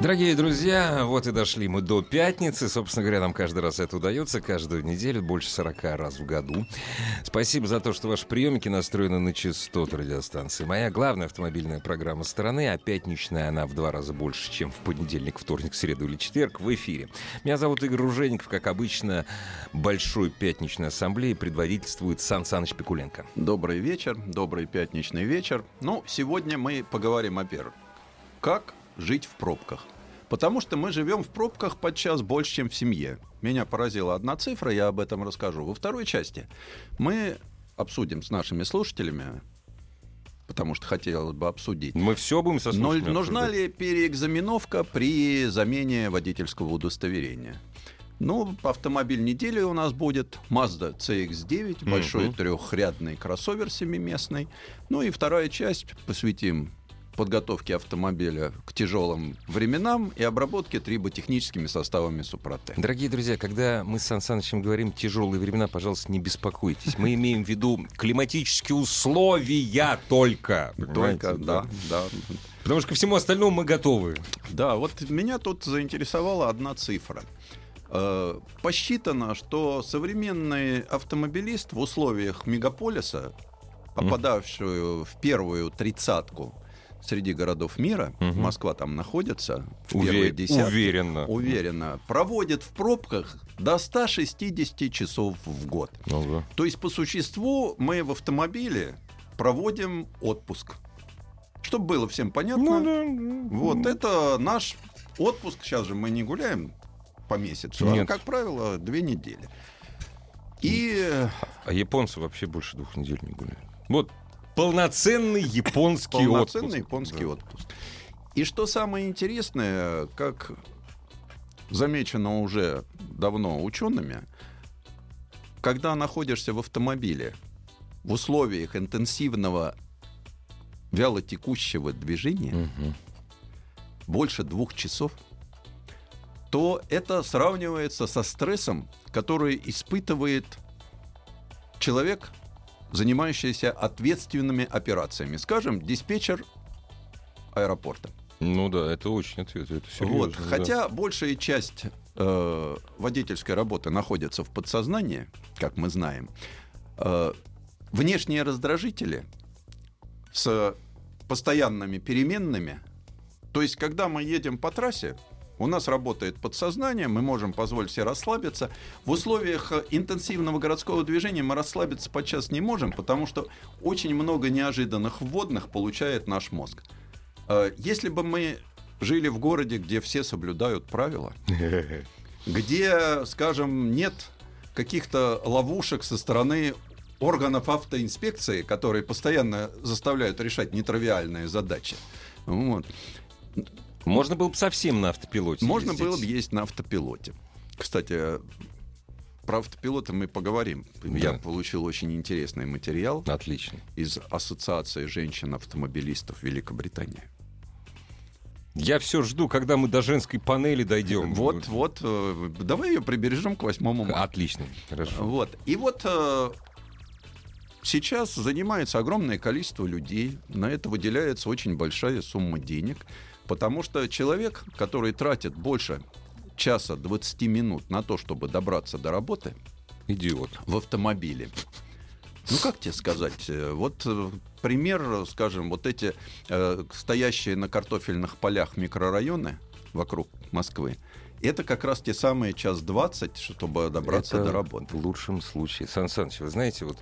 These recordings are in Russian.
Дорогие друзья, вот и дошли мы до пятницы. Собственно говоря, нам каждый раз это удается, каждую неделю, больше 40 раз в году. Спасибо за то, что ваши приемники настроены на частоту радиостанции. Моя главная автомобильная программа страны, а пятничная она в два раза больше, чем в понедельник, вторник, среду или четверг в эфире. Меня зовут Игорь Ружеников, как обычно, большой пятничной ассамблеи предводительствует Сан Саныч Пикуленко. Добрый вечер, добрый пятничный вечер. Ну, сегодня мы поговорим о первом. Как жить в пробках. Потому что мы живем в пробках подчас больше, чем в семье. Меня поразила одна цифра, я об этом расскажу. Во второй части мы обсудим с нашими слушателями, потому что хотелось бы обсудить. Мы все будем со Но, Нужна ли переэкзаменовка при замене водительского удостоверения? Ну, автомобиль недели у нас будет Mazda CX-9, uh-huh. большой трехрядный кроссовер семиместный. Ну и вторая часть посвятим подготовки автомобиля к тяжелым временам и обработки триботехническими составами Супротек. Дорогие друзья, когда мы с Сан Санычем говорим «тяжелые времена», пожалуйста, не беспокойтесь. Мы имеем в виду климатические условия только. Только, да, да. Потому что ко всему остальному мы готовы. Да, вот меня тут заинтересовала одна цифра. Э, посчитано, что современный автомобилист в условиях мегаполиса, попадавшую в первую тридцатку среди городов мира, угу. Москва там находится, в Уве- десятки, уверенно. уверенно, проводит в пробках до 160 часов в год. Ага. То есть, по существу, мы в автомобиле проводим отпуск. Чтобы было всем понятно, ну, да. вот это наш отпуск. Сейчас же мы не гуляем по месяцу, а, Нет. а, как правило, две недели. И... А японцы вообще больше двух недель не гуляют. Вот Полноценный японский Полноценный отпуск. Полноценный японский да. отпуск. И что самое интересное, как замечено уже давно учеными, когда находишься в автомобиле в условиях интенсивного вялотекущего движения угу. больше двух часов, то это сравнивается со стрессом, который испытывает человек, занимающиеся ответственными операциями. Скажем, диспетчер аэропорта. Ну да, это очень ответственно. Это серьезно, вот. Да. Хотя большая часть э, водительской работы находится в подсознании, как мы знаем, э, внешние раздражители с постоянными переменными, то есть когда мы едем по трассе, у нас работает подсознание, мы можем позволить себе расслабиться. В условиях э, интенсивного городского движения мы расслабиться подчас не можем, потому что очень много неожиданных вводных получает наш мозг. Э, если бы мы жили в городе, где все соблюдают правила, где, скажем, нет каких-то ловушек со стороны органов автоинспекции, которые постоянно заставляют решать нетривиальные задачи. Вот. Можно было бы совсем на автопилоте Можно ездить. было бы есть на автопилоте. Кстати, про автопилоты мы поговорим. Да. Я получил очень интересный материал. Отлично. Из Ассоциации женщин-автомобилистов Великобритании. Я все жду, когда мы до женской панели дойдем. Вот, вот. Э, давай ее прибережем к 8 марта. Отлично, хорошо. Вот. И вот э, сейчас занимается огромное количество людей. На это выделяется очень большая сумма денег. Потому что человек, который тратит больше часа 20 минут на то, чтобы добраться до работы, идиот в автомобиле. Ну, как тебе сказать? Э, вот э, пример, скажем, вот эти э, стоящие на картофельных полях микрорайоны вокруг Москвы, это как раз те самые час двадцать, чтобы добраться это до работы. В лучшем случае. Сан Саныч, вы знаете, вот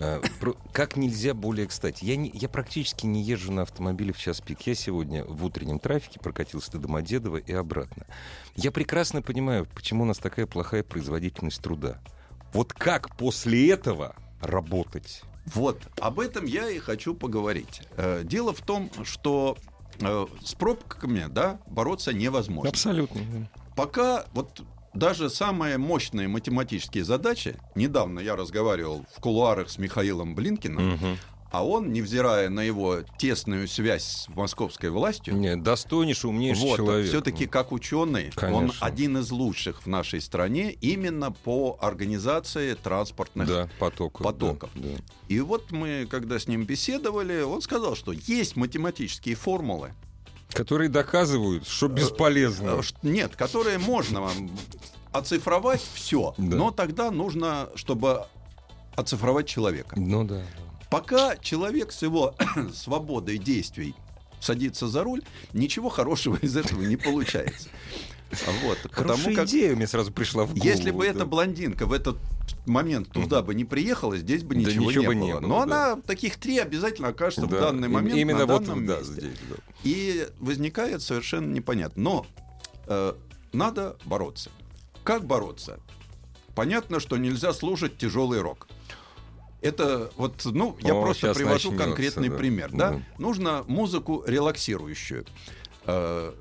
э, про, как нельзя более кстати. Я, не, я практически не езжу на автомобиле в час пик. Я сегодня в утреннем трафике прокатился до Домодедово и обратно. Я прекрасно понимаю, почему у нас такая плохая производительность труда. Вот как после этого работать? Вот, об этом я и хочу поговорить. Э, дело в том, что э, с пробками, да, бороться невозможно. Абсолютно пока вот даже самые мощные математические задачи, недавно я разговаривал в кулуарах с Михаилом Блинкиным, угу. А он, невзирая на его тесную связь с московской властью, Нет, достойнейший, умнейший вот, человек. все-таки Ну, как ученый, он Конечно. один из лучших в нашей стране именно по организации транспортных Да, потоков. потоков. да, да. И вот мы, когда с ним беседовали, он сказал, что есть математические формулы, Которые доказывают, что бесполезно. э, ш- нет, которые можно оцифровать все, Да. но тогда нужно, чтобы оцифровать человека. Ну да. Пока человек с его свободой действий садится за руль, ничего хорошего из этого не получается. Вот, потому как идея мне сразу пришла в голову. если бы да. эта блондинка в этот момент туда бы не приехала, здесь бы Да ничего, ничего не, бы было. не было, Но да. она таких три обязательно окажется в Да, данный им- момент Именно на вот данном да, месте. здесь, да. И возникает совершенно непонятно. Но э, надо бороться. Как бороться? Понятно, что нельзя слушать тяжелый рок. Это вот, ну, я О, просто привожу начнется, конкретный да. пример. Да? Да. Нужно музыку релаксирующую. Э,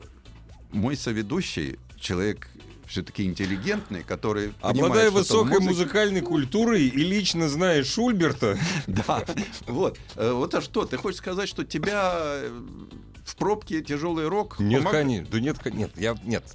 мой соведущий, человек все-таки интеллигентный, который Обладая что-то в высокой музыке. музыкальной культурой и лично зная Шульберта, Да, вот. Э, Вот а что, ты хочешь сказать, что тебя э, в пробке тяжелый рок нет, помог- конечно, да нет, нет, я нет.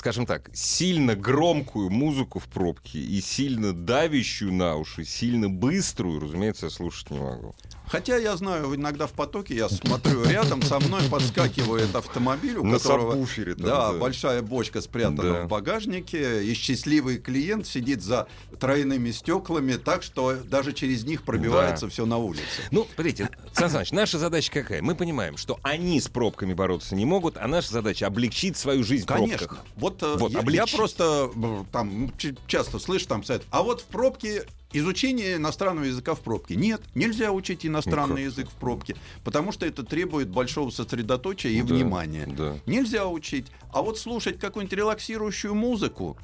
Скажем так, сильно громкую музыку в пробке и сильно давящую на уши, сильно быструю, разумеется, я слушать не могу. Хотя я знаю, иногда в потоке я смотрю рядом, со мной подскакивает автомобиль, у На которого сабвуфере там, да, да. большая бочка спрятана Да. в багажнике, и счастливый клиент сидит за тройными стеклами, так что даже через них пробивается все на улице. Ну, смотрите, Сан Саныч, наша задача какая? Мы понимаем, что они с пробками бороться не могут, а наша задача облегчить свою жизнь Конечно. пробках. Вот, э, Вот, я, я просто э, там ч- часто слышу там совет. А вот в пробке изучение иностранного языка в пробке. Нет, нельзя учить иностранный Ну, язык в пробке, потому что это требует большого сосредоточия и Да, внимания. да. Нельзя учить. А вот слушать какую-нибудь релаксирующую музыку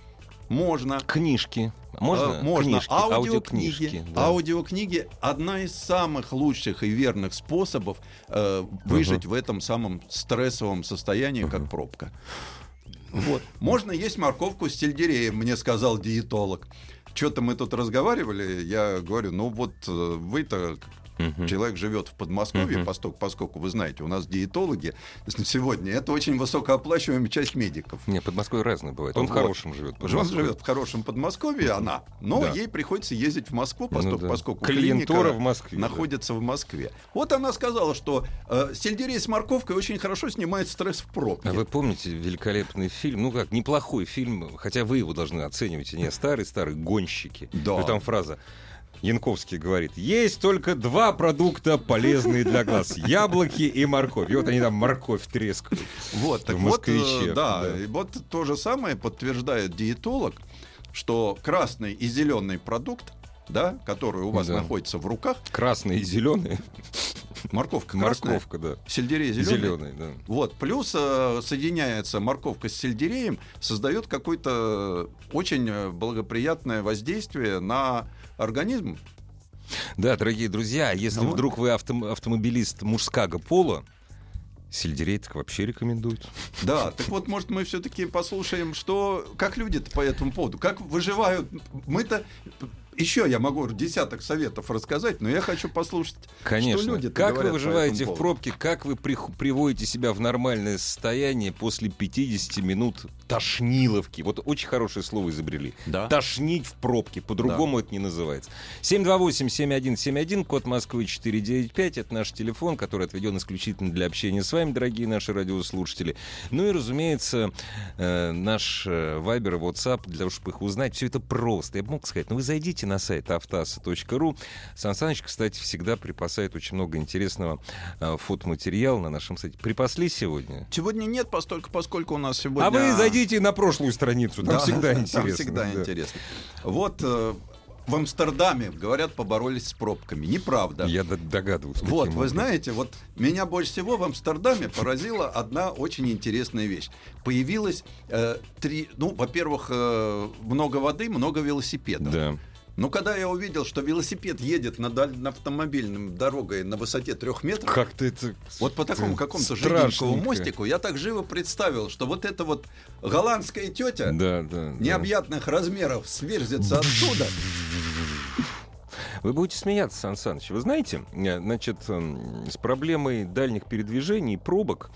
можно. Книжки. Можно? Э, можно. Книжки, Аудиокниги. аудиокнижки, да. Аудиокниги одна из самых лучших и верных способов э, выжить в этом самом стрессовом состоянии, как пробка. Вот. Можно есть морковку с сельдереем, мне сказал диетолог. Что-то мы тут разговаривали, я говорю, ну вот э, вы-то Мгм. Человек живет в Подмосковье, Мгм. поскольку, поскольку вы знаете, у нас диетологи сегодня это очень высокооплачиваемая часть медиков. Не, Подмосковье разное бывает. Он в Вот. хорошем живет. Он живет в хорошем Подмосковье, она, но Да. ей приходится ездить в Москву, Ну поскольку, да. поскольку Клиентура в Москве, да. находится в Москве. Вот она сказала, что э, сельдерей с морковкой очень хорошо снимает стресс в пробке. А вы помните великолепный фильм, ну как, неплохой фильм, хотя вы его должны оценивать, не старый-старый, «Гонщики». Да. И там фраза, Янковский говорит, есть только два продукта, полезные для глаз. Яблоки и морковь. И вот они там морковь трескают. Вот, так вот, э, да, да. и вот то же самое подтверждает диетолог, что красный и зеленый продукт, да, который у вас Да. находится в руках, Красные и зеленые. морковка красная, Морковка, да. сельдерей зеленый. Зеленый, да. Вот, плюс э, соединяется морковка с сельдереем, создает какое-то очень э, благоприятное воздействие на организм. Да, дорогие друзья, если Ну. вдруг вы автом- автомобилист мужского пола, сельдерей так вообще рекомендуют. Да, так вот, может, мы все-таки послушаем, что как люди-то по этому поводу, как выживают. Мы-то еще я могу десяток советов рассказать, но я хочу послушать, Конечно. что люди как вы выживаете в пробке, как вы прих- приводите себя в нормальное состояние после 50 минут тошниловки. Вот очень хорошее слово изобрели. Да. Тошнить в пробке. По-другому это не называется. 728-7171, код Москвы 495. Это наш телефон, который отведен исключительно для общения с вами, дорогие наши радиослушатели. Ну и, разумеется, э, наш э, Вайбер и WhatsApp, для того, чтобы их узнать. Все это просто. Я бы мог сказать, ну вы зайдите на сайт автоаса.ру. Сан Саныч, кстати, всегда припасает очень много интересного э, фотоматериала на нашем сайте. Припасли сегодня? Сегодня нет, постольку, поскольку у нас сегодня... А вы зайдите на прошлую страницу, там Да, всегда там интересно. всегда да. интересно. Вот э, в Амстердаме, говорят, поборолись с пробками. Неправда. Я догадываюсь. Вот, вы образом. знаете, вот меня больше всего в Амстердаме поразила одна очень интересная вещь. Появилось э, три, ну, во-первых, э, много воды, много велосипедов. Да. Но когда я увидел, что велосипед едет на, автомобильной дорогой на высоте трех метров, Как-то это... вот по такому какому-то жиденькому мостику, я так живо представил, что вот эта вот голландская тетя Да, да. да. необъятных размеров сверзится оттуда. Вы будете смеяться, Сан Саныч. Вы знаете, э, значит, эм, с проблемой дальних передвижений и пробок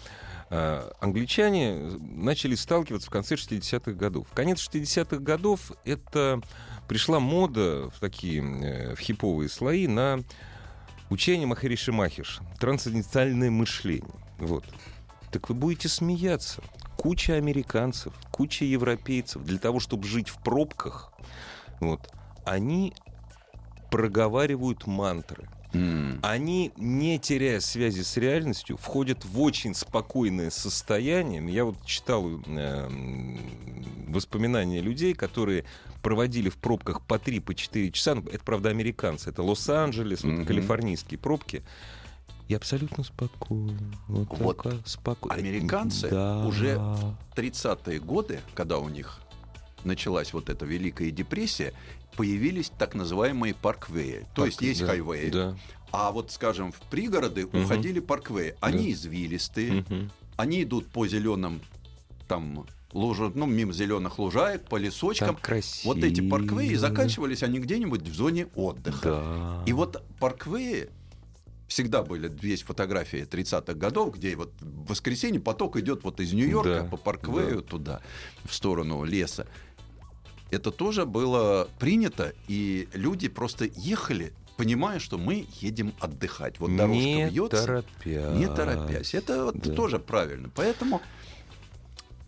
э, англичане начали сталкиваться в конце 60-х годов. Конец 60-х годов это пришла мода в такие э, в хиповые слои на учение Махариши Махиш, трансцендентальное мышление. Вот. Так вы будете смеяться. Куча американцев, куча европейцев для того, чтобы жить в пробках, вот, они проговаривают мантры. М. Они, не теряя связи с реальностью, входят в очень спокойное состояние. Я вот читал э, воспоминания людей, которые проводили в пробках по 3-4 по часа. Ну, Это, правда, американцы. Это Лос-Анджелес, вот Мгм. калифорнийские пробки. И абсолютно спокойно. Вот, Вот такая споко- американцы Да. уже в 30-е годы, когда у них началась вот эта Великая депрессия, появились так называемые парквеи. То есть есть да, хайвеи, Да. а вот, скажем, в пригороды Мгм. уходили парквеи. Они извилистые, Мгм. они идут по зеленым там лужу, ну, мимо зеленых лужаек, по лесочкам. Вот эти парквеи заканчивались они где-нибудь в зоне отдыха. Да. И вот парквеи всегда были, есть фотографии 30-х годов, где вот в воскресенье поток идет вот из Нью-Йорка Да, по парквею туда, в сторону леса. Это тоже было принято, и люди просто ехали, понимая, что мы едем отдыхать. Вот дорожка не бьется, торопясь. не торопясь. Это вот Да. тоже правильно. Поэтому,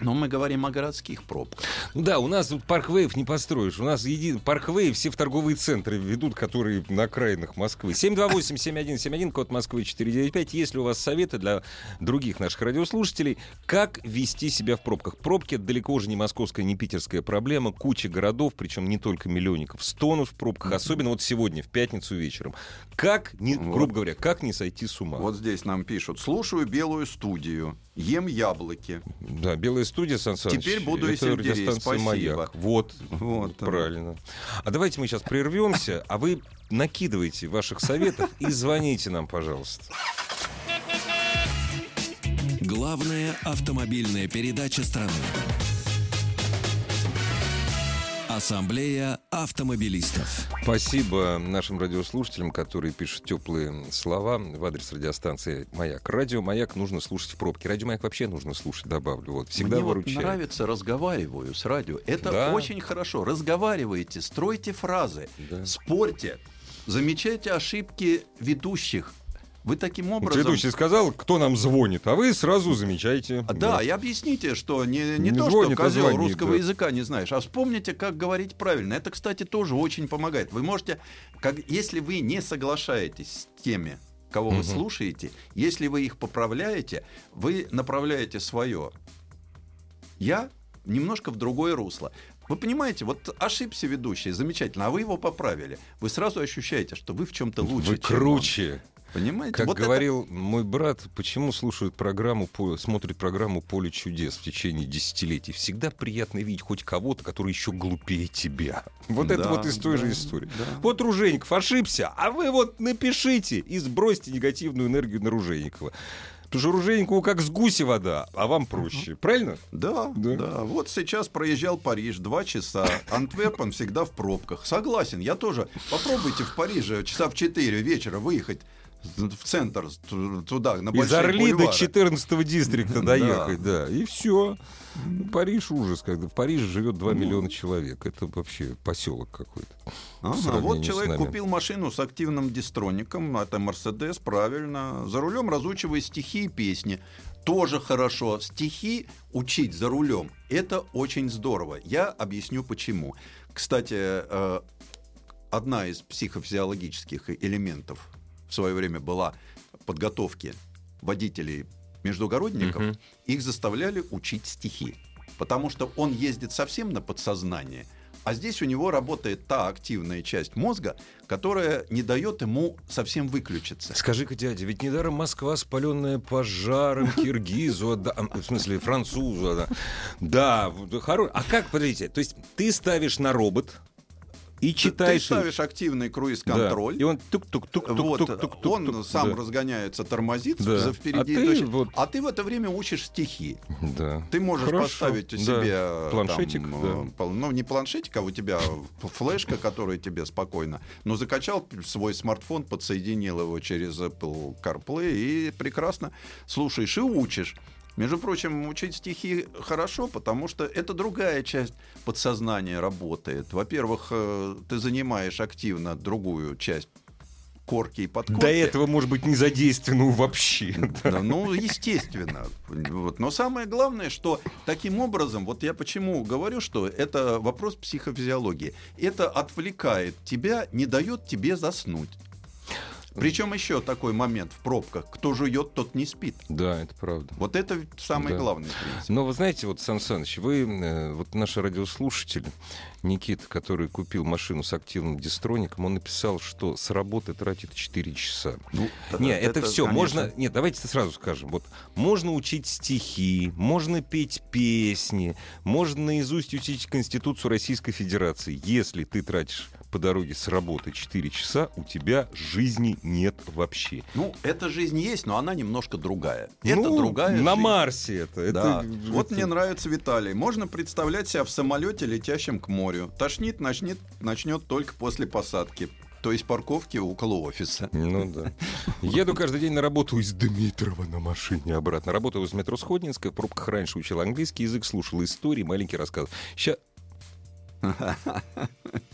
но мы говорим о городских пробках. Да, у нас тут парквеев не построишь. У нас един... парквеи все в торговые центры ведут, которые на окраинах Москвы. 728-7171, код Москвы 495. Если у вас советы для других наших радиослушателей, как вести себя в пробках? Пробки — это далеко уже не московская, не питерская проблема. Куча городов, причем не только миллионников, стонут в пробках. Особенно вот сегодня, в пятницу вечером. Как, не, Вот. грубо говоря, как не сойти с ума? Вот здесь нам пишут. Слушаю белую студию, ем яблоки. Да, белая студия, Сан Саныч, Теперь буду и сельдерей. радиостанция Спасибо. «Маяк». Вот, Вот, правильно. А давайте мы сейчас прервемся, а вы накидывайте ваших советов и звоните нам, пожалуйста. Главная автомобильная передача страны. Ассамблея автомобилистов. Спасибо нашим радиослушателям, которые пишут теплые слова в адрес радиостанции «Маяк». Радио «Маяк» нужно слушать в пробке. Радио «Маяк» вообще нужно слушать, добавлю. Вот, всегда Мне вот нравится разговариваю с радио. Это Да. очень хорошо. Разговаривайте, стройте фразы, Да. спорьте, замечайте ошибки ведущих. Вы таким образом... Ведущий сказал, кто нам звонит, а вы сразу замечаете. А, Да, и объясните, что не, не, Не то, звонит, что а козел звонит, русского да. языка не знаешь, а вспомните, как говорить правильно. Это, кстати, тоже очень помогает. Вы можете, как, если вы не соглашаетесь с теми, кого вы Мгм. слушаете, если вы их поправляете, вы направляете свое я немножко в другое русло. Вы понимаете, вот ошибся ведущий, замечательно, а вы его поправили. Вы сразу ощущаете, что вы в чем-то лучше. Вы круче. Понимаете? Как Вот это- говорил мой брат, почему слушают программу, смотрят программу «Поле чудес» в течение десятилетий? Всегда приятно видеть хоть кого-то, который еще глупее тебя. Вот это Да, вот из той да, же истории. да. Вот Ружейников ошибся, а вы вот напишите и сбросьте негативную энергию на Ружейникова. Потому что Ружейникову как с гуси вода, а вам проще. Правильно? Да, Да. да, Вот сейчас проезжал Париж два часа. Антверпен всегда в пробках. Согласен, я тоже. Попробуйте в Париже часа в 4 вечера выехать в центр, ту- туда, на Из Орли до бульвары. 14 дистрикта Да. доехать, да. И все. Париж ужас, когда в Париже живет 2 миллиона человек. Это вообще поселок какой-то. Ага, вот человек купил машину с активным дистроником, это Мерседес, правильно. За рулем разучивая стихи и песни. Тоже хорошо. Стихи учить за рулем – это очень здорово. Я объясню почему. Кстати, э, одна из психофизиологических элементов в свое время была подготовки водителей междугородников. Мгм. Их заставляли учить стихи. Потому что он ездит совсем на подсознание, а здесь у него работает та активная часть мозга, которая не дает ему совсем выключиться. Скажи-ка, дядя, ведь недаром Москва, спаленная пожаром, киргизу, отда- в смысле французу. Да, вот, хоро- а как, подождите, то есть ты ставишь на робот, и читаешь... Ты ставишь активный Да. круиз-контроль. И он тук-тук-тук-тук-тук-тук. Вот, он сам разгоняется, тормозит Да. за А впереди. ты точно. вот- а ты в это время учишь стихи. Да. Ты можешь Хорошо. поставить Да. себе э, Планшетик, там, да. э, ну не планшетик, а у тебя флешка, которая тебе спокойно. Но закачал свой смартфон, подсоединил его через Apple CarPlay и прекрасно слушаешь и учишь. Между прочим, учить стихи хорошо, потому что это другая часть подсознания работает. Во-первых, э, ты занимаешь активно другую часть корки и подкорки. До этого, может быть, не задействовано вообще. Да, ну, естественно. Вот. Но самое главное, что таким образом, вот я почему говорю, что это вопрос психофизиологии. Это отвлекает тебя, не дает тебе заснуть. Причем еще такой момент в пробках. Кто жует, тот не спит. Да, это правда. Вот это самый Да. принцип. Но вы знаете, вот, Сан Саныч, вы, э, вот наш радиослушатель Никита, который купил машину с активным дистроником, он написал, что с работы тратит 4 часа. Ну, Не, это, все. конечно, Можно. Нет, давайте сразу скажем. Вот можно учить стихи, можно петь песни, можно наизусть учить Конституцию Российской Федерации. Если ты тратишь по дороге с работы 4 часа, у тебя жизни нет вообще. Ну, эта жизнь есть, но она немножко другая. Это Ну, другая На жизнь. Марсе это. Да. это Вот это- мне нравится Виталий. Можно представлять себя в самолете, летящем к морю. Тошнит начнет, начнет только после посадки. То есть парковки около офиса. Ну да. Еду каждый день на работу из Дмитрова на машине обратно. Работал из метро Сходнинская, в пробках раньше учил английский язык, слушал истории, маленький рассказ. Сейчас...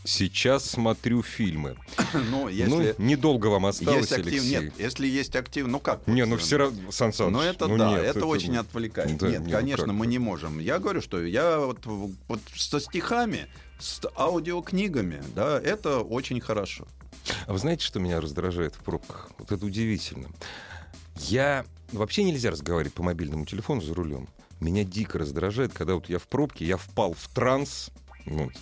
Сейчас смотрю фильмы. Ну, если Ну, недолго вам есть осталось, актив... Алексей. Нет, если есть актив... Ну как? Не, ну э, все равно, Сан Саныч, Ну это ну да, нет, это, очень отвлекает. Да, Нет, не, ну конечно, как мы не можем. Я говорю, что я вот, вот со стихами, с аудиокнигами, да, это очень хорошо. А вы знаете, что меня раздражает в пробках? Вот это удивительно. Я... Вообще нельзя разговаривать по мобильному телефону за рулем. Меня дико раздражает, когда вот я в пробке, я впал в транс, вот,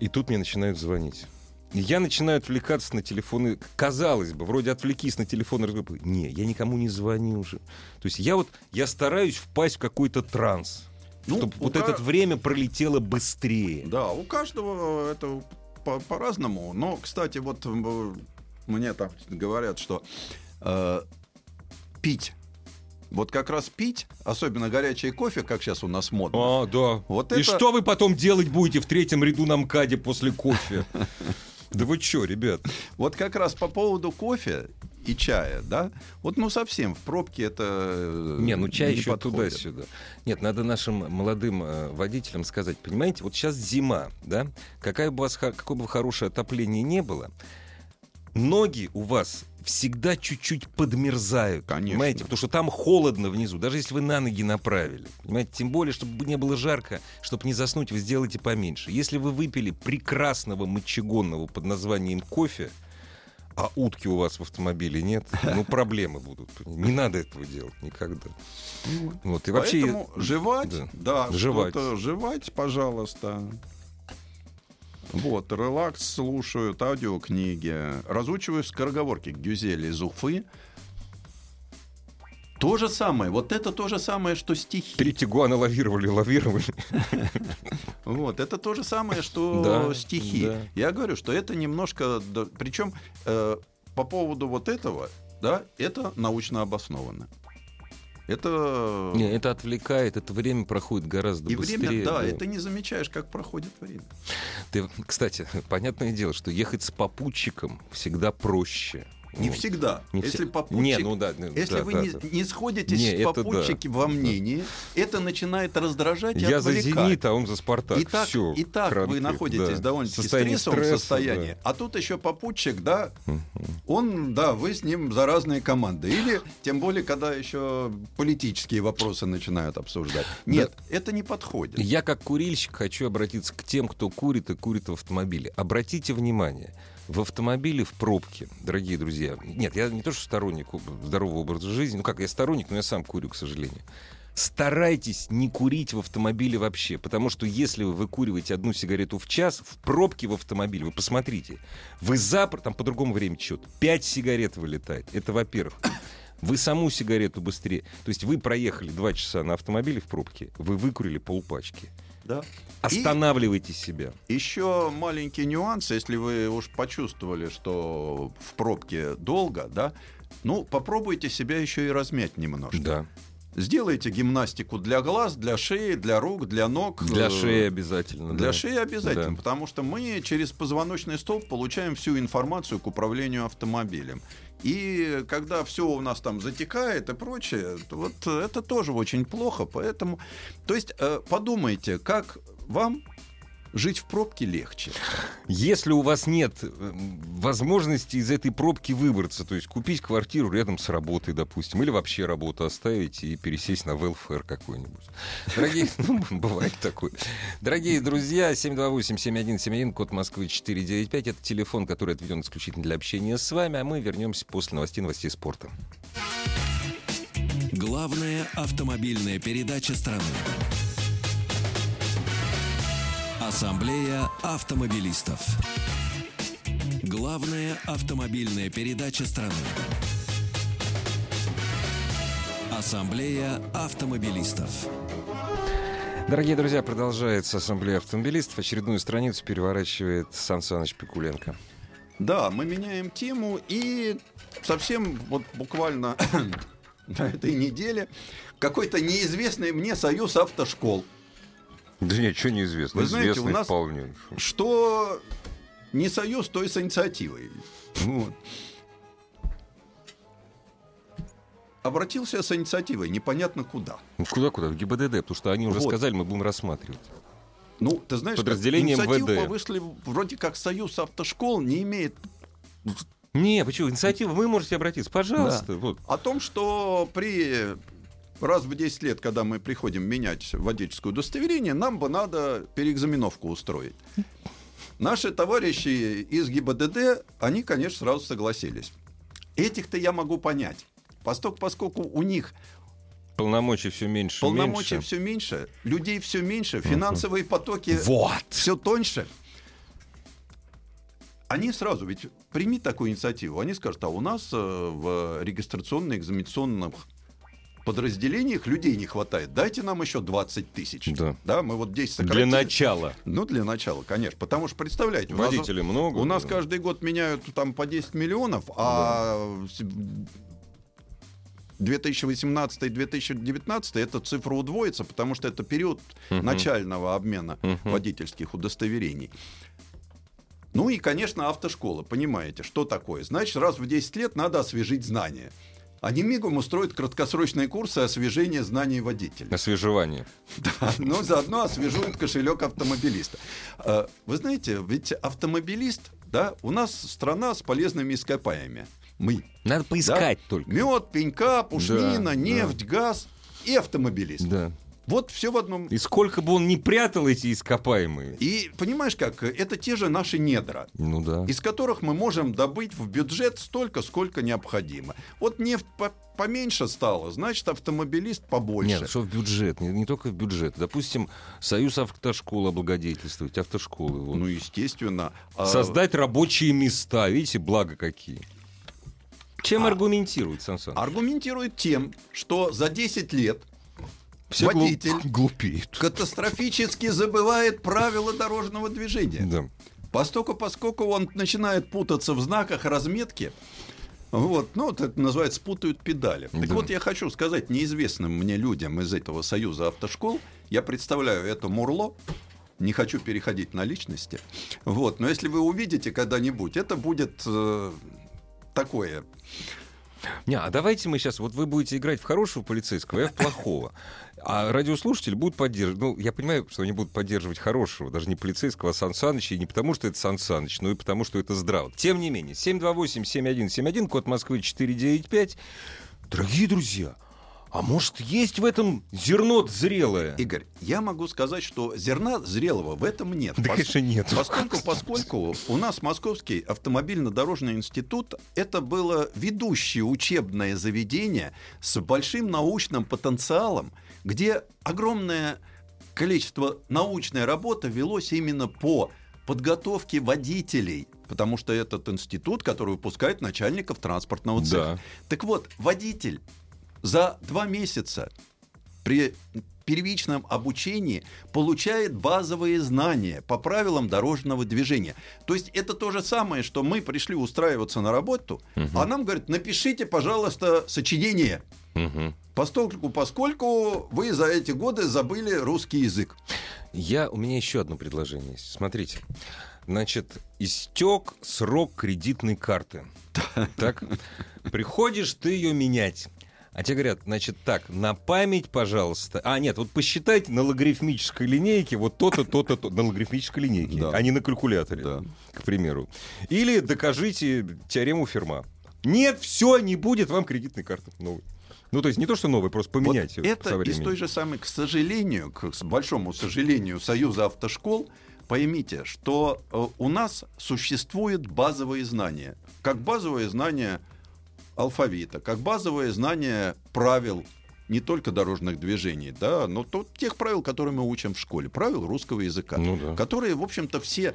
и тут мне начинают звонить. И я начинаю отвлекаться на телефоны. Казалось бы, вроде отвлекись на телефон. разговор. Не, я никому не звоню уже. То есть я вот, я стараюсь впасть в какой-то транс. Ну, чтобы вот ка- это время пролетело быстрее. Да, у каждого это по- по-разному. Но, кстати, вот э, мне там говорят, что э, пить. Вот как раз пить, особенно горячий кофе, как сейчас у нас модно. А, да. Вот И это- что вы потом делать будете в третьем ряду на МКАДе после кофе? Да вы чё, ребят? Вот как раз по поводу кофе и чая, да? Вот ну совсем в пробке это э, Не, ну чай еще подходит. туда-сюда. Нет, надо нашим молодым э, водителям сказать, понимаете, вот сейчас зима, да? Какая бы у вас, какое бы хорошее отопление не было, ноги у вас всегда чуть-чуть подмерзают. Конечно. Понимаете? Потому что там холодно внизу, даже если вы на ноги направили. Понимаете? Тем более, чтобы не было жарко, чтобы не заснуть, вы сделаете поменьше. Если вы выпили прекрасного мочегонного под названием кофе, а утки у вас в автомобиле нет, ну проблемы будут. Не надо этого делать никогда. Вот, и вообще... Поэтому жевать, Да. да, Жевать. жевать, пожалуйста. Вот, релакс слушают, аудиокниги. Разучиваю скороговорки Гюзели из Уфы. То же самое, вот это то же самое, что стихи. Три тигуана лавировали, лавировали. Вот, это то же самое, что стихи. Я говорю, что это немножко... Причем по поводу вот этого, да, это научно обосновано. Это... Не, это отвлекает, это время проходит гораздо И быстрее. время, да, это не замечаешь, как проходит время. Ты, кстати, понятное дело, что ехать с попутчиком всегда проще. Не Вот. всегда. Не если все- попутчик, Не, ну да, ну, если да, вы да, не, да. не сходитесь Не, с это да. попутчики во мнении, это начинает раздражать и Я за отвлекать. «Зенит», а он за «Спартак». И так, Всё, и так кранты, вы находитесь да. довольно-таки Состояние стрессовом стресса, состоянии. да. А тут еще попутчик, да, он, да, вы с ним за разные команды. Или, тем более, когда еще политические вопросы начинают обсуждать. Нет, это не подходит. Я как курильщик хочу обратиться к тем, кто курит и курит в автомобиле. Обратите внимание, в автомобиле в пробке, дорогие друзья. Нет, я не то, что сторонник здорового образа жизни. Ну как, я сторонник, но я сам курю, к сожалению. Старайтесь не курить в автомобиле вообще, потому что если вы выкуриваете одну сигарету в час, в пробке в автомобиле, вы посмотрите, вы запр, там по другому времени счет, 5 сигарет вылетает. Это во-первых. Вы саму сигарету быстрее. То есть вы проехали 2 часа на автомобиле в пробке, вы выкурили полпачки. Да. Останавливайте себя. Еще маленький нюанс, если вы уж почувствовали, что в пробке долго, да, ну, попробуйте себя еще и размять немножко. Да. Сделайте гимнастику для глаз, для шеи, для рук, для ног. Для Э, шеи обязательно. Для да. шеи обязательно, Да. потому что мы через позвоночный столб получаем всю информацию к управлению автомобилем. И когда все у нас там затекает и прочее, вот это тоже очень плохо. Поэтому, то есть э, подумайте, как вам жить в пробке легче. Если у вас нет э, возможности из этой пробки выбраться, то есть купить квартиру рядом с работой, допустим, или вообще работу оставить и пересесть на welfare какой-нибудь. Дорогие, ну, бывает такое. Дорогие друзья, 728-7171, код Москвы 495, это телефон, который отведен исключительно для общения с вами, а мы вернемся после новостей, новостей спорта. Главная автомобильная передача страны. Ассамблея автомобилистов. Главная автомобильная передача страны. Ассамблея автомобилистов. Дорогие друзья, продолжается ассамблея автомобилистов. Очередную страницу переворачивает Сан Саныч Пикуленко. Да, мы меняем тему и совсем вот буквально на этой неделе какой-то неизвестный мне союз автошкол. Да нет, что неизвестно. Вы знаете, Известный у нас- вполне. Что не союз, то и с инициативой. Вот. Обратился с инициативой, непонятно куда. Ну, Куда-куда? В ГИБДД, потому что они уже Вот. сказали, мы будем рассматривать. Ну, ты знаешь, как Подразделение инициативу МВД. повысили вроде как союз автошкол не имеет Не, почему? Инициатива, вы можете обратиться, пожалуйста. Вот. о том, что при раз в 10 лет, когда мы приходим менять водительское удостоверение, нам бы надо переэкзаменовку устроить. Наши товарищи из ГИБДД, они, конечно, сразу согласились. Этих-то я могу понять. Поскольку, поскольку у них Полномочий все меньше полномочий меньше. все меньше, людей все меньше, финансовые потоки Вот. все тоньше. Они сразу, ведь прими такую инициативу, они скажут, а у нас э, в регистрационно-экзаменационных подразделениях людей не хватает, дайте нам еще 20 тысяч. Да. мы вот 10 Для сократили. начала. Ну, для начала, конечно. Потому что, представляете, у нас- Водителей много. у нас да. каждый год меняют там по 10 миллионов, а с- 2018-2019 эта цифра удвоится, потому что это период Мгм. начального обмена Мгм. водительских удостоверений. Ну и, конечно, автошкола. Понимаете, что такое? Значит, раз в 10 лет надо освежить знания. Они мигом устроят краткосрочные курсы освежения знаний водителя. Освежевание. Да, но заодно освежует кошелек автомобилиста. А, Вы знаете, ведь автомобилист, да, у нас страна с полезными ископаемыми. Мы. Надо поискать только. Мед, пенька, пушнина, Да, нефть, газ и автомобилист. Да. Вот все в одном. И сколько бы он ни прятал эти ископаемые. И понимаешь как, это те же наши недра. Ну да. из которых мы можем добыть в бюджет столько, сколько необходимо. Вот нефть по- поменьше стала, значит, автомобилист побольше. Нет, что в бюджет, не, не только в бюджет. Допустим, Союз автошкол облагодетельствовать, автошколы. вот. Ну, естественно. а, Создать рабочие места. Видите, благо какие. Чем А- аргументирует Сан Саныч? аргументирует тем, что за 10 лет Все водитель глупеют. катастрофически забывает правила дорожного движения. Да. Поскольку, поскольку он начинает путаться в знаках разметки, вот, ну, вот это называется путают педали. Так Да. вот, я хочу сказать неизвестным мне людям из этого союза автошкол, я представляю это Мурло, не хочу переходить на личности, вот, но если вы увидите когда-нибудь, это будет э, такое. Не, а давайте мы сейчас, вот вы будете играть в хорошего полицейского, я в плохого. А радиослушатели будут поддерживать, ну, я понимаю, что они будут поддерживать хорошего, даже не полицейского, а Сан Саныча, и не потому, что это Сан Саныч, но и потому, что это здраво. Тем не менее, 728-7171, код Москвы 495. Дорогие друзья, а может, есть в этом зерно зрелое? Игорь, я могу сказать, что зерна зрелого в этом нет. Да, Пос- конечно, нет. Поскольку, поскольку у нас Московский автомобильно-дорожный институт, это было ведущее учебное заведение с большим научным потенциалом, где огромное количество научной работы велось именно по подготовке водителей, потому что этот институт, который выпускает начальников транспортного цеха. Да. Так вот, водитель за два месяца при первичном обучении получает базовые знания по правилам дорожного движения. То есть это то же самое, что мы пришли устраиваться на работу, а нам говорят, напишите, пожалуйста, сочинение. Мгм. Поскольку, поскольку вы за эти годы забыли русский язык. Я, у меня еще одно предложение есть. Смотрите. Значит, истек срок кредитной карты. Так? Приходишь ты ее менять. А тебе говорят, значит, так, на память, пожалуйста. А, нет, вот посчитайте на логарифмической линейке вот то-то, то-то, то на логарифмической линейке, Да. а не на калькуляторе, Да. к примеру. Или докажите теорему Ферма. Нет, все, не будет вам кредитной карты новой. Ну, то есть не то, что новой, просто поменять Вот ее это из той же самой, к сожалению, к большому сожалению, Союза автошкол, поймите, что э, у нас существуют базовые знания. Как базовые знания алфавита, как базовые знания правил не только дорожных движений, да, но то, тех правил, которые мы учим в школе, правил русского языка, Ну да. которые, в общем-то, все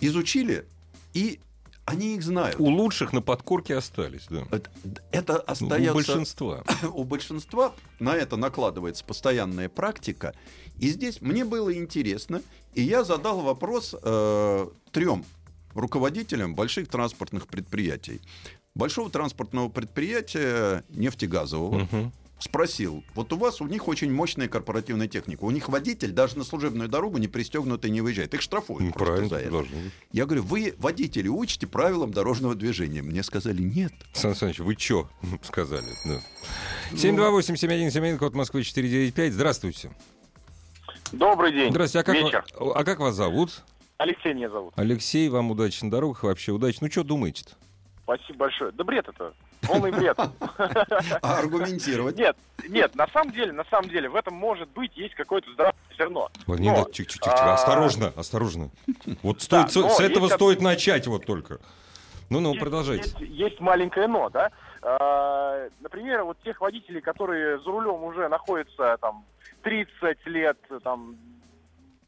изучили, и они их знают. У лучших на подкорке остались, да. Это, это остается У большинства. у большинства на это накладывается постоянная практика. И здесь мне было интересно, и я задал вопрос э, трем руководителям больших транспортных предприятий. Большого транспортного предприятия нефтегазового Мгм. спросил, вот у вас у них очень мощная корпоративная техника, у них водитель даже на служебную дорогу не пристегнутый не выезжает, их штрафуют Ну, просто Правильно, за это. должно быть. Я говорю, вы водители учите правилам дорожного движения? Мне сказали, нет. Сан Саныч, вы чё сказали? Да. Ну. 728-7171, код Москвы 495. Здравствуйте. Добрый день. Здравствуйте. А как, Вечер. ва- а как вас зовут? Алексей меня зовут. Алексей, вам удачи на дорогах, вообще удачи. Ну, что думаете-то? Спасибо большое. Да бред это. Полный бред. А аргументировать? Нет, нет, на самом деле, на самом деле, в этом может быть есть какое-то здравое зерно. Вот не Но, надо, тихо, а, осторожно, осторожно. Вот стоит, с- этого стоит начать вот только. Ну-ну, есть- продолжайте. Есть, маленькое но, да. А, например, вот тех водителей, которые за рулем уже находятся там 30 лет, там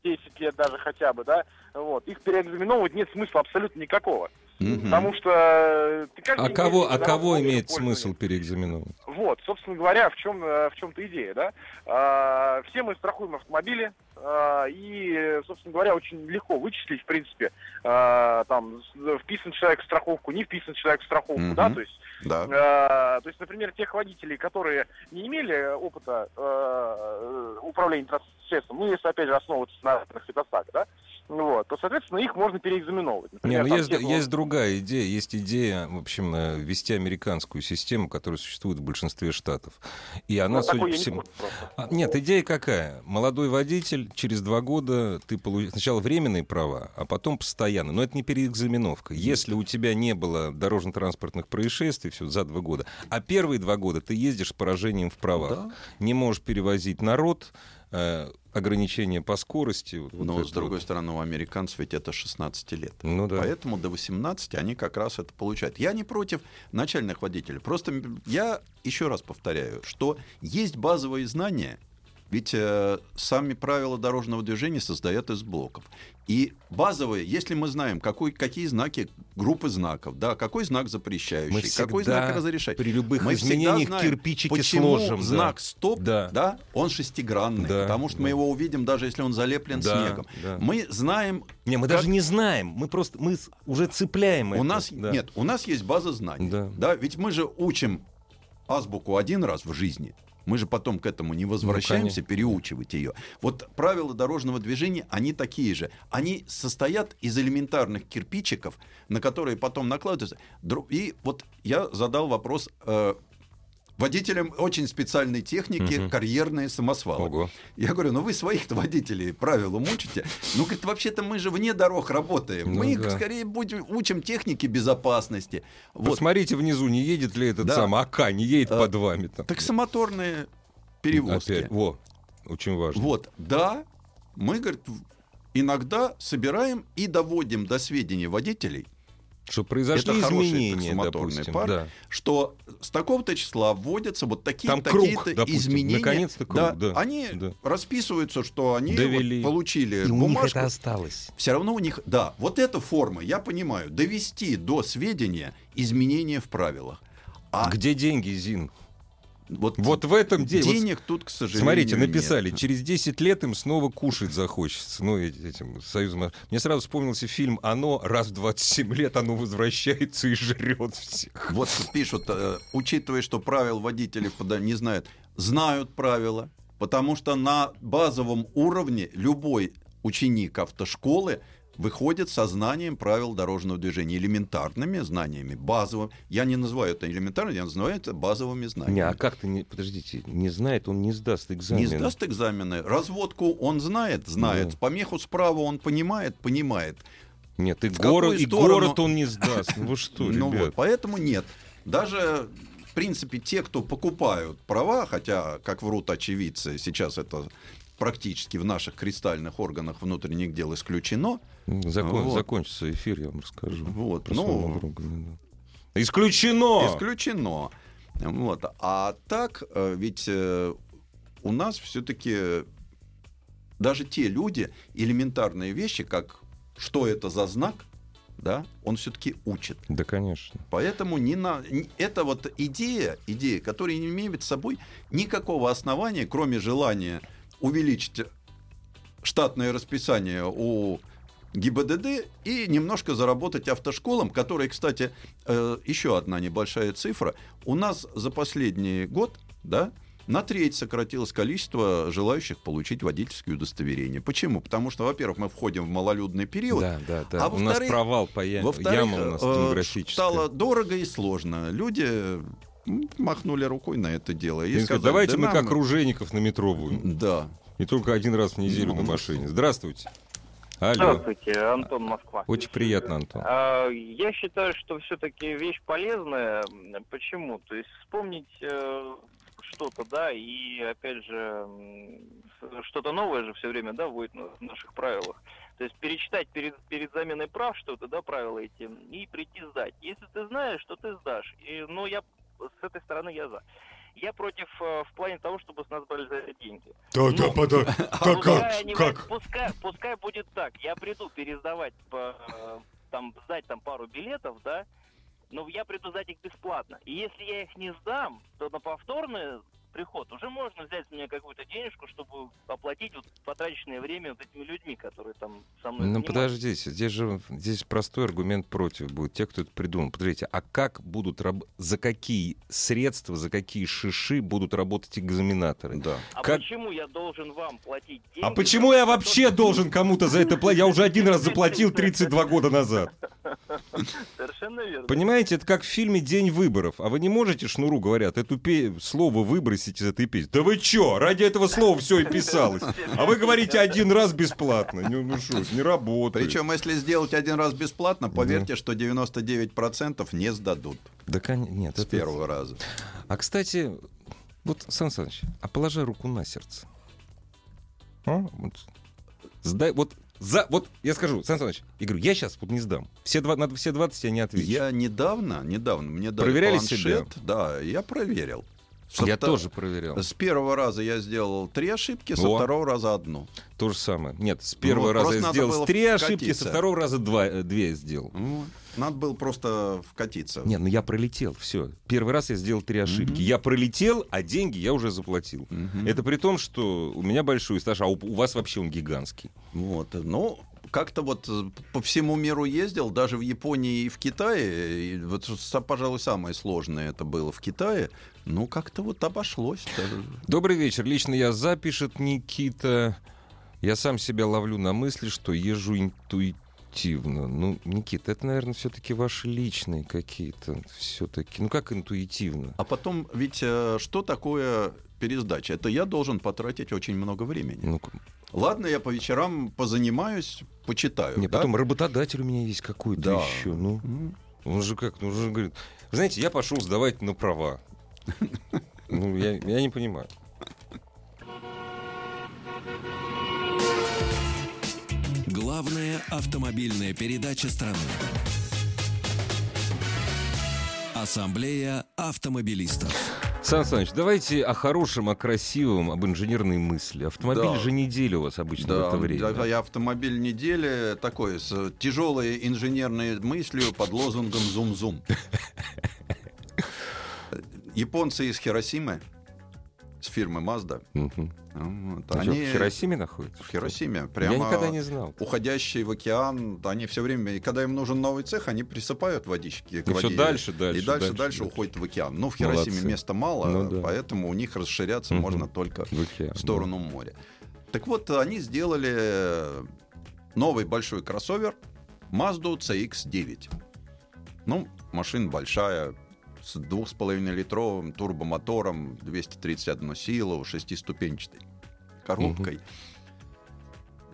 10 лет даже хотя бы, да, вот, их переэкзаменовывать нет смысла абсолютно никакого. Мгм. Потому что э, ты А кого, а на кого имеет смысл переэкзаменовать? Вот, собственно говоря, в чем в чем-то идея, да? А, все мы страхуем автомобили, а, и, собственно говоря, очень легко вычислить, в принципе, а, там вписан человек в страховку, не вписан человек в страховку, Мгм. да, то есть, Да. а, то есть, например, тех водителей, которые не имели опыта а, управления транспортным средством, ну, если опять же основываться на светофорах, да, вот, то, соответственно, их можно переэкзаменовывать. Не, Например, ну там есть, те, ну, есть другая идея. Есть идея, в общем, э, ввести американскую систему, которая существует в большинстве штатов. И она, ну, судя по не всему... просто. А, нет, идея какая? Молодой водитель, через два года ты получаешь сначала временные права, а потом постоянно. Но это не переэкзаменовка. Если у тебя не было дорожно-транспортных происшествий все за два года, а первые два года ты ездишь с поражением в правах, не можешь перевозить народ, э, ограничения по скорости. вот- Но, с другой вот. стороны, у американцев ведь это 16 лет. Ну да. Поэтому до 18 они как раз это получают. Я не против начальных водителей. Просто я еще раз повторяю, что есть базовые знания, ведь э, сами правила дорожного движения создают из блоков. И базовые, если мы знаем, какой, какие знаки, группы знаков, да, какой знак запрещающий, Мы какой знак разрешающий. при любых мы изменениях знаем, кирпичики почему сложим, да. знак стоп, Да. да. он шестигранный, Да, потому что да. мы его увидим, даже если он залеплен Да, снегом. да. Мы знаем Не, мы как- даже не знаем. Мы просто мы уже цепляем у это. нас Да. нет, у нас есть база знаний. Да. ведь мы же учим азбуку один раз в жизни. Мы же потом к этому не возвращаемся, конечно. переучивать ее. Вот правила дорожного движения, они такие же. Они состоят из элементарных кирпичиков, на которые потом накладываются. И вот я задал вопрос э, водителям очень специальной техники Мгм. карьерные самосвалы. Ого. Я говорю, ну вы своих-то водителей правилам учите. Ну, говорит, вообще-то мы же вне дорог работаем. Ну мы их да. скорее будем, учим технике безопасности. Вот. Посмотрите внизу, не едет ли этот Да. сам АК, не едет А, под вами там. Таксомоторные перевозки. Опять, во, очень важно. Вот, да, мы, говорит, иногда собираем и доводим до сведения водителей, Что произошли Это изменения, допустим. парк. да. что с такого-то числа вводятся вот такие Там круг, такие-то допустим, изменения. наконец-то круг, да, они да. расписываются, что они Довели. вот получили И у них бумажку. это осталось. Все равно у них, да, вот эта форма, я понимаю, довести до сведения изменения в правилах. А Где деньги, Зин? Вот, Вот в этом деле. вот денег тут, к сожалению, Смотрите, нет. написали, через 10 лет им снова кушать захочется. Ну, этим союзом. Мне сразу вспомнился фильм «Оно». Раз в 27 лет оно возвращается и жрет всех. Вот пишут, э, учитывая, что правил водители не знают, знают правила, потому что на базовом уровне любой ученик автошколы выходит со знанием правил дорожного движения, элементарными знаниями, базовым. Я не называю это элементарным, я называю это базовыми знаниями. Не, а как ты, не, подождите, не знает, он не сдаст экзамен. Не сдаст экзамены. Разводку он знает, знает. Да. Помеху справа он понимает, понимает. Нет, и, город, и сторону? город он не сдаст. Ну вы что, Ну ребят? вот, поэтому нет. Даже, в принципе, те, кто покупают права, хотя, как врут очевидцы, сейчас это практически в наших кристальных органах внутренних дел исключено. Закон- Вот. Закончится эфир, я вам расскажу. Вот, Про ну, друга, да. Исключено! Исключено. Вот. А так, э, ведь э, у нас все-таки даже те люди, элементарные вещи, как что это за знак, да, он все-таки учит. Да, конечно. Поэтому не на... это вот идея, идея, которая не имеет с собой никакого основания, кроме желания увеличить штатное расписание у ГИБДД и немножко заработать автошколам, которые, кстати, э, еще одна небольшая цифра. У нас за последний год, да, на треть сократилось количество желающих получить водительское удостоверение. Почему? Потому что, во-первых, мы входим в малолюдный период, Да, да, да. А у нас провал по я... яма у нас э, демографическая. стало дорого и сложно. Люди махнули рукой на это дело. И сказали, давайте «Да мы нам- как ружейников на метро будем. Да. И только один раз в неделю Ну, на машине. Здравствуйте. Алло. Здравствуйте, Антон Москва. Очень приятно, Антон. А, Я считаю, что все-таки вещь полезная. Почему? То есть вспомнить э, что-то, да, и опять же что-то новое же все время, да, на- в наших правилах. То есть перечитать перед, перед заменой прав что-то, да, правила эти, и прийти сдать. Если ты знаешь, что ты сдашь. И, ну, я с этой стороны я за. Я против э, в плане того, чтобы с нас брали за это деньги. Да, да, да, А Пускай они вот- Пускай, пускай будет так. Я приду пересдавать, по, э, там, сдать там пару билетов, да, но я приду сдать их бесплатно. И если я их не сдам, то на повторный приход уже можно взять меня какую-то денежку, чтобы оплатить вот потраченное время вот этими людьми, которые там со мной Ну занимаются. подождите, здесь же здесь простой аргумент против будет. Те, кто это придумал. Подождите, а как будут раб- за какие средства, за какие шиши будут работать экзаменаторы? Да. А как- почему я должен вам платить деньги? А почему я вообще должен кому-то за это платить? Я уже один раз заплатил 32 года назад. Совершенно верно. Понимаете, это как в фильме «День выборов». А вы не можете, шнуру говорят, эту пе- слово выбросить из этой песни? Да вы чё? Ради этого слова все и писалось. А вы говорите один раз бесплатно. Ну ну что, не работает. Причем, если сделать один раз бесплатно, поверьте, что 99% не сдадут Да, нет, с это- первого раза. А, кстати, вот, Сан Саныч, а положи руку на сердце. А? Вот, сдай, вот, за, вот я скажу, Сан Саныч, я говорю, я сейчас вот не сдам. Все, два, на все 20 я не отвечу. Я недавно, недавно, мне дали Проверяли планшет, себя? да, я проверил. Со Я тоже проверял. С первого раза я сделал три ошибки, со О. второго раза одну. То же самое. Нет, с первого вот, раза я сделал три ошибки, со второго раза два, э, две сделал. Вот. Надо было просто вкатиться. Не, ну я пролетел, все. Первый раз я сделал три ошибки. Мгм. Я пролетел, а деньги я уже заплатил. Мгм. Это при том, что у меня большой стаж, а у, у вас вообще он гигантский. Вот, ну, как-то вот э, по всему миру ездил, даже в Японии и в Китае. И вот, пожалуй, самое сложное это было в Китае. Ну, как-то вот обошлось. даже. Добрый вечер. Лично я за, пишет Никита. Я сам себя ловлю на мысли, что езжу интуитивно. Ну, Никита, это, наверное, все-таки ваши личные какие-то. Все-таки. Ну, как интуитивно? А потом, ведь э, что такое пересдача? Это я должен потратить очень много времени. Ну, Ладно, я по вечерам позанимаюсь, почитаю. не, да? потом работодатель у меня есть какой-то Да. еще. Ну, он же как? Ну, он же говорит, «Вы знаете, я пошел сдавать на права. Ну, я, я не понимаю. Главная автомобильная передача страны. Ассамблея автомобилистов. Сан Саныч, давайте о хорошем, о красивом, об инженерной мысли. Автомобиль Да. же неделя у вас обычно в Да, это время. да, я автомобиль недели такой с тяжелой инженерной мыслью под лозунгом «Зум-зум». Японцы из Хиросимы с фирмы Mazda. Мгм. Вот, А что, Они в Хиросиме находится? в Хиросиме. Я Прямо никогда не знал. уходящие в океан, они все время, и когда им нужен новый цех, они присыпают водички. к И все воде, дальше, дальше. и дальше, дальше, уходит в океан. Ну, в Хиросиме Молодцы. места мало, Ну да. поэтому у них расширяться Мгм. можно только В океан, в сторону моря. Так вот, они сделали новый большой кроссовер Mazda CX-9. Ну, машина большая, с 2,5-литровым турбомотором, 231 силу, шестиступенчатой коробкой.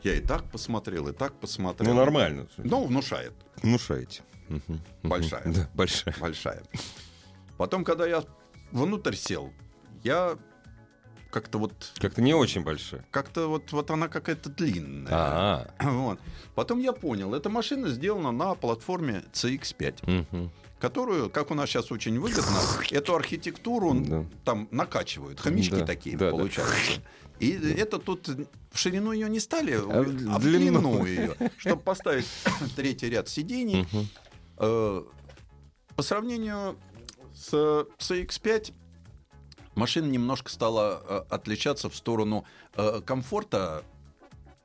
Я и так посмотрел, и так посмотрел. Ну, нормально. Ну, внушает. Внушаете. Большая. Да, большая. большая. Потом, когда я внутрь сел, я как-то вот Как-то не очень большая. как-то вот, вот она какая-то длинная. А, Вот. Потом я понял, эта машина сделана на платформе CX5, Мгм. Которую, как у нас сейчас очень выгодно, эту архитектуру Да. там накачивают, хомячки Да, такие да, да. получаются. И это тут в ширину ее не стали, А а в длину. длину ее, чтобы поставить третий ряд сидений. Э, По сравнению с CX5 машина немножко стала э, отличаться в сторону э, комфорта,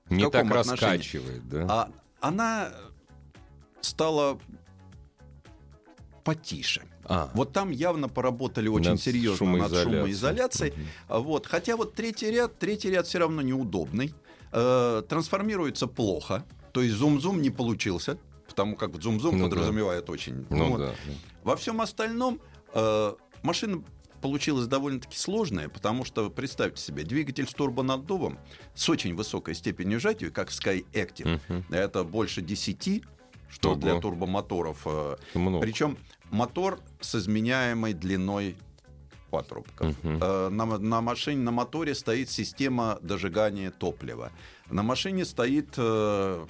Не так отношении? раскачивает, да? а она стала потише. А, Вот там явно поработали очень над серьезно над шумоизоляцией. шумоизоляцией. Мгм. А Вот. Хотя вот третий ряд, третий ряд все равно неудобный. Э, трансформируется плохо. То есть зум-зум не получился. Потому как зум-зум Ну да. подразумевает очень. Ну вот. да. да. Во всем остальном э, машина получилась довольно-таки сложная, потому что, представьте себе, двигатель с турбонаддувом с очень высокой степенью сжатия, как Sky Active, Мгм. это больше 10, что Ого. для турбомоторов. э, Много. Причем мотор с изменяемой длиной патрубков. Э, На, на машине, на моторе стоит система дожигания топлива. На машине стоит... э,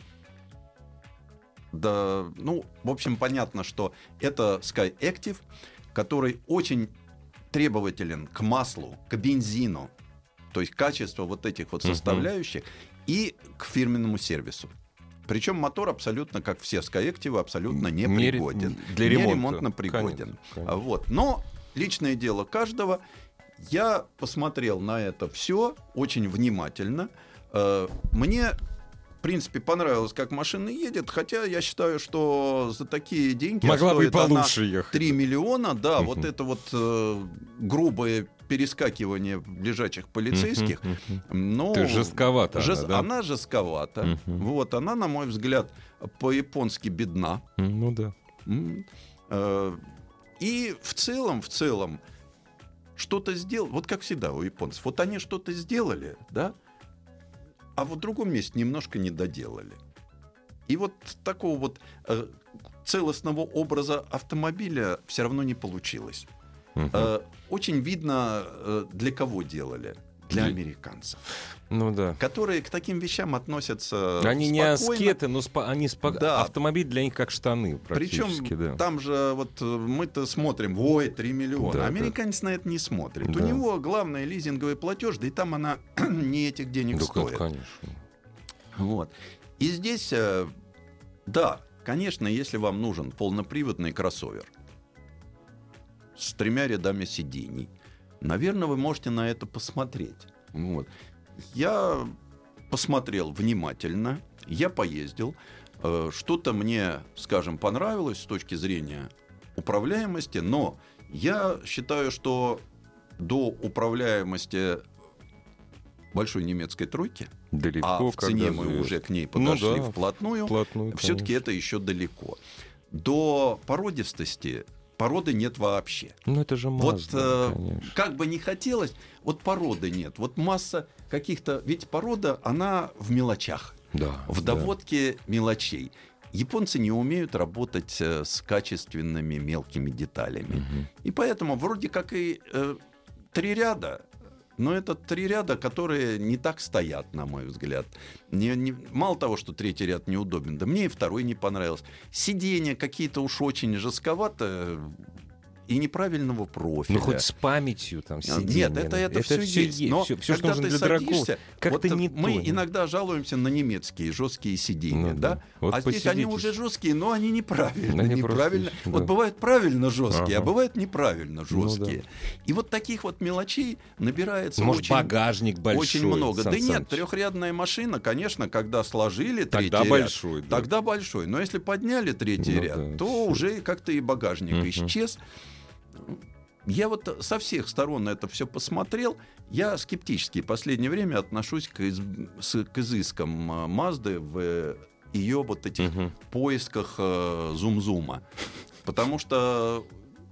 да, ну, в общем, понятно, что это Sky Active, который очень требователен к маслу, к бензину, то есть качество вот этих вот составляющих, и к фирменному сервису. Причем мотор абсолютно, как все Active, абсолютно Не непригоден. для ремонта. Неремонтно пригоден. Конечно, конечно. А Вот. Но личное дело каждого. Я посмотрел на это все очень внимательно. Э, Мне, в принципе, понравилось, как машина едет, хотя я считаю, что за такие деньги Могла бы стоит она получше ехать. 3 миллиона, да, вот это вот э, грубое перескакивание лежачих полицейских, мгм. ну, есть жестковата она, жест- да? она жестковата. Вот, она, на мой взгляд, по-японски бедна. Ну да. Э, И в целом, в целом, что-то сделал, вот как всегда у японцев, вот они что-то сделали, да, а в другом месте немножко не доделали. И вот такого вот э, целостного образа автомобиля все равно не получилось. Мгм. Э, Очень видно, э, для кого делали. Для американцев, Ну да. которые к таким вещам относятся Они не спокойно. аскеты, но спа- они спа- Да. автомобиль для них как штаны Причем да. там же вот э, мы-то смотрим, ой, 3 миллиона. Да, Американец на это не смотрит. Да. У него главное лизинговый платеж, да и там она не этих денег Да, стоит. конечно. Вот. И здесь, э, да, конечно, если вам нужен полноприводный кроссовер с тремя рядами сидений, наверное, вы можете на это посмотреть. Вот. Я посмотрел внимательно, я поездил, э, что-то мне, скажем, понравилось с точки зрения управляемости, но я считаю, что до управляемости большой немецкой тройки, Далеко, а в цене мы живешь. уже к ней Ну подошли да, вплотную, Вплотную, все-таки это еще далеко. До породистости породы нет вообще. Ну это же Вот Mazda, э, конечно. как бы не хотелось, вот породы нет. Вот масса каких-то... Ведь порода, она в мелочах, Да, в да. доводке мелочей. Японцы не умеют работать э, с качественными мелкими деталями. Мгм. И поэтому вроде как и э, три ряда, но это три ряда, которые не так стоят, на мой взгляд. Не, не- мало того, что третий ряд неудобен, да мне и второй не понравился. Сиденья какие-то уж очень жестковато. И неправильного профиля. Ну, хоть с памятью там А, сиденья. Нет, это, это, все всё есть. Но Все, что когда нужно ты для садишься, вот не мы то. иногда жалуемся на немецкие жесткие сиденья, Ну да? да. Вот а здесь они посидите. уже жесткие, но они неправильно. Они просто неправильно. еще, Вот да. бывают правильно жесткие, а Ага. бывают неправильно Ну да. жесткие. И вот таких вот мелочей набирается Может, очень, багажник большой. очень много. Сан да нет, трехрядная машина, конечно, когда сложили третий Тогда ряд, большой, да. тогда большой. Но если подняли третий Ну ряд, да, то всё. уже как-то и багажник Мгм. исчез. Я вот со всех сторон на это все посмотрел. Я скептически в последнее время отношусь к, из- к изыскам а, Мазды в ее вот этих Мгм. поисках э, зум-зума. Потому что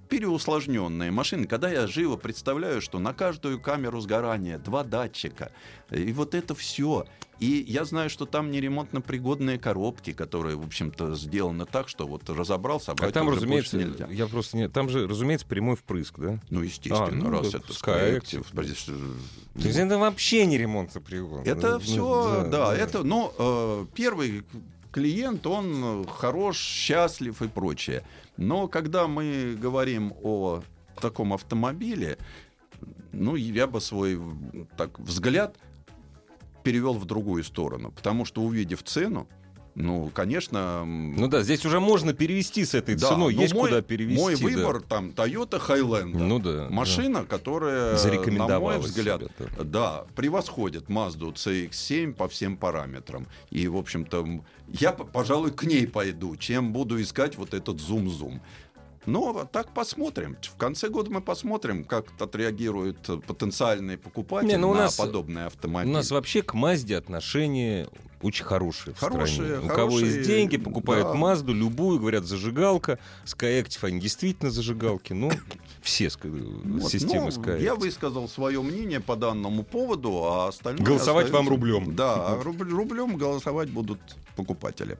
переусложненные машины, когда я живо представляю, что на каждую камеру сгорания два датчика, и вот это все. И я знаю, что там не ремонтно-пригодные коробки, которые, в общем-то, сделаны так, что вот разобрался, а А там, уже разумеется, нельзя. я просто не... Там же, разумеется, прямой впрыск, да? Ну, естественно, А, ну, раз да, это Skyactiv, э, То есть это вообще не ремонт пригодно. Это Ну, все, да, это, но э, первый клиент, он хорош, счастлив и прочее. Но когда мы говорим о таком автомобиле, ну, я бы свой так, взгляд перевел в другую сторону. Потому что, увидев цену, ну, конечно... Ну да, здесь уже можно перевести с этой да, ценой, но есть мой, куда перевести. Мой да. выбор там Toyota Highlander. Ну да. Машина, которая, на мой взгляд, себя, да. да, превосходит Mazda CX-7 по всем параметрам. И, в общем-то, я, пожалуй, к ней пойду, чем буду искать вот этот зум-зум. Но так посмотрим. В конце года мы посмотрим, как отреагируют потенциальные покупатели Не, ну у на нас- подобные У автомобили. нас вообще к Мазде отношения очень хорошие в Хорошие, стране. У кого есть хорошие, деньги, покупают да. Мазду, любую, говорят, зажигалка. Skyactiv, они действительно зажигалки. Ну, все Вот, системы ну, Skyactiv. Я высказал свое мнение по данному поводу, а остальное... Голосовать вам остается- рублем. Да, а руб- рублем голосовать будут покупатели.